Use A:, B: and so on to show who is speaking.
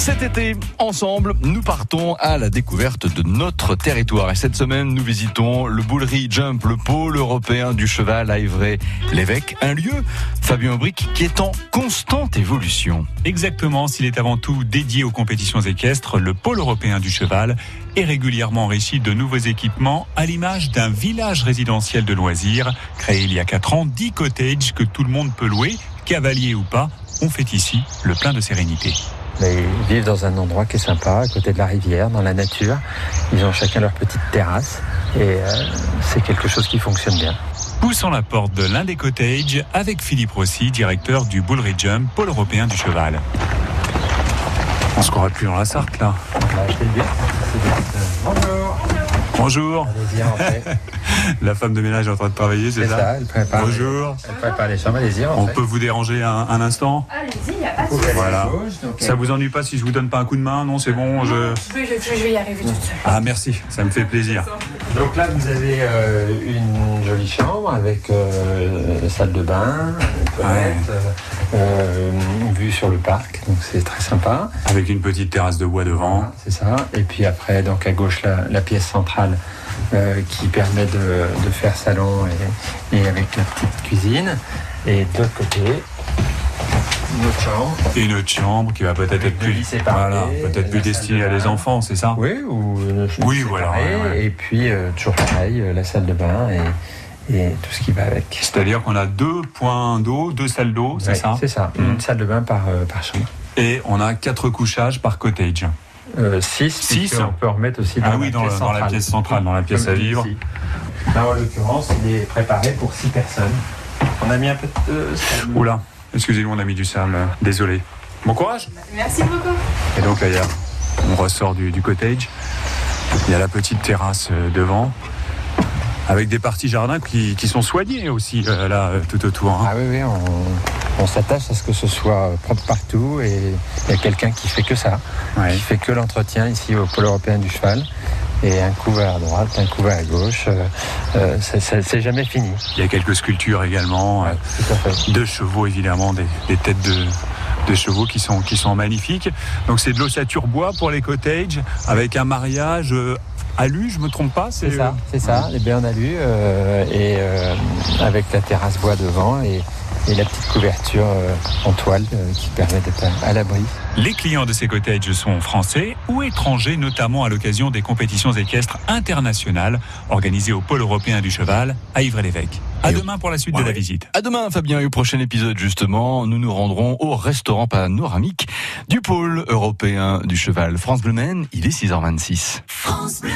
A: Cet été, ensemble, nous partons à la découverte de notre territoire. Et cette semaine, nous visitons le Boulerie Jump, le pôle européen du cheval à Évray-l'Évêque. Un lieu, Fabien Aubric, qui est en constante évolution.
B: Exactement, s'il est avant tout dédié aux compétitions équestres, le pôle européen du cheval est régulièrement enrichi de nouveaux équipements à l'image d'un village résidentiel de loisirs créé il y a 4 ans, 10 cottages que tout le monde peut louer, cavalier ou pas. On fait ici le plein de sérénité.
C: Ils vivent dans un endroit qui est sympa, à côté de la rivière, dans la nature. Ils ont chacun leur petite terrasse et euh, c'est quelque chose qui fonctionne bien.
B: Poussons la porte de l'un des cottages avec Philippe Rossi, directeur du Bull Jump, pôle européen du cheval. On se croirait plus dans la Sarthe là.
C: Bonjour.
B: Bonjour.
C: Allez-y, rentrez.
B: La femme de ménage est en train de travailler, c'est
C: C'est
B: ça,
C: ça, elle prépare.
B: Bonjour.
C: Elle prépare les chambres, allez-y,
B: On peut vous déranger un, un instant
D: Allez-y, il n'y a pas de
C: Vous
D: souci.
B: Voilà.
C: gauche, donc,
B: Ça vous ennuie pas si je vous donne pas un coup de main Non, c'est bon, je...
D: Je vais, je- je vais y arriver toute seule.
B: Ah merci, ça me fait plaisir.
C: Donc là, vous avez euh, une jolie chambre avec euh, salle de bain, toilette, euh, euh, vue sur le parc, donc c'est très sympa.
B: Avec une petite terrasse de bois devant.
C: Voilà, c'est ça. Et puis après, donc à gauche, la, la pièce centrale euh, qui permet de, de faire salon et, et avec la petite cuisine. Et de l'autre côté, une autre chambre.
B: Et une autre chambre qui va peut-être être plus, voilà, peut-être plus destinée
C: de
B: à des enfants, c'est ça?
C: Oui, ou une chambre
B: Oui, voilà,
C: séparée.
B: ouais, ouais.
C: Et puis euh, toujours pareil, la salle de bain et, et tout ce qui va avec.
B: C'est-à-dire qu'on a deux points d'eau, deux salles d'eau, c'est
C: Ouais,
B: ça
C: C'est ça.
B: Mhm.
C: Une salle de bain par, euh, par chambre.
B: Et on a quatre couchages par cottage.
C: Euh, six.
B: Six.
C: puisque On peut remettre aussi dans,
B: Ah
C: la,
B: oui, dans,
C: pièce
B: le- dans la
C: centrale.
B: pièce centrale, dans la pièce à vivre.
C: ici. Là, en l'occurrence, il est préparé pour six personnes. On a mis un peu de salle.
B: Oula, excusez-nous, on a mis du sable, euh, désolé. Bon courage
D: Merci beaucoup.
B: Et donc, là, on ressort du, du cottage. Il y a la petite terrasse euh, devant, avec des parties jardin qui, qui sont soignées aussi, euh, là, euh, tout autour. hein.
C: Ah oui, oui, on, on s'attache à ce que ce soit propre partout et il y a quelqu'un qui fait que ça,
B: Ouais.
C: qui fait que l'entretien ici au pôle européen du cheval. Et un couvert à droite, un couvert à gauche, euh, c'est- jamais fini.
B: Il y a quelques sculptures également, euh, de chevaux évidemment, des, des têtes de, de chevaux qui sont, qui sont magnifiques. Donc c'est de l'ossature bois pour les cottages, avec un mariage alu, je me trompe pas
C: C'est ça, c'est ça, les bains en alu euh, et euh, avec la terrasse bois devant et, et la petite couverture euh, en toile euh, qui permet d'être à, à l'abri.
B: Les clients de ces cottages sont français ou étrangers, notamment à l'occasion des compétitions équestres internationales organisées au pôle européen du cheval à Ivry-l'Évêque. À
A: Et-
B: demain pour la suite
A: Ouais,
B: de la
A: ouais.
B: visite.
A: À demain, Fabien, et au prochain épisode, justement, nous nous rendrons au restaurant panoramique du pôle européen du cheval. France Bleu Maine, il est 6h26.
E: France Bleu.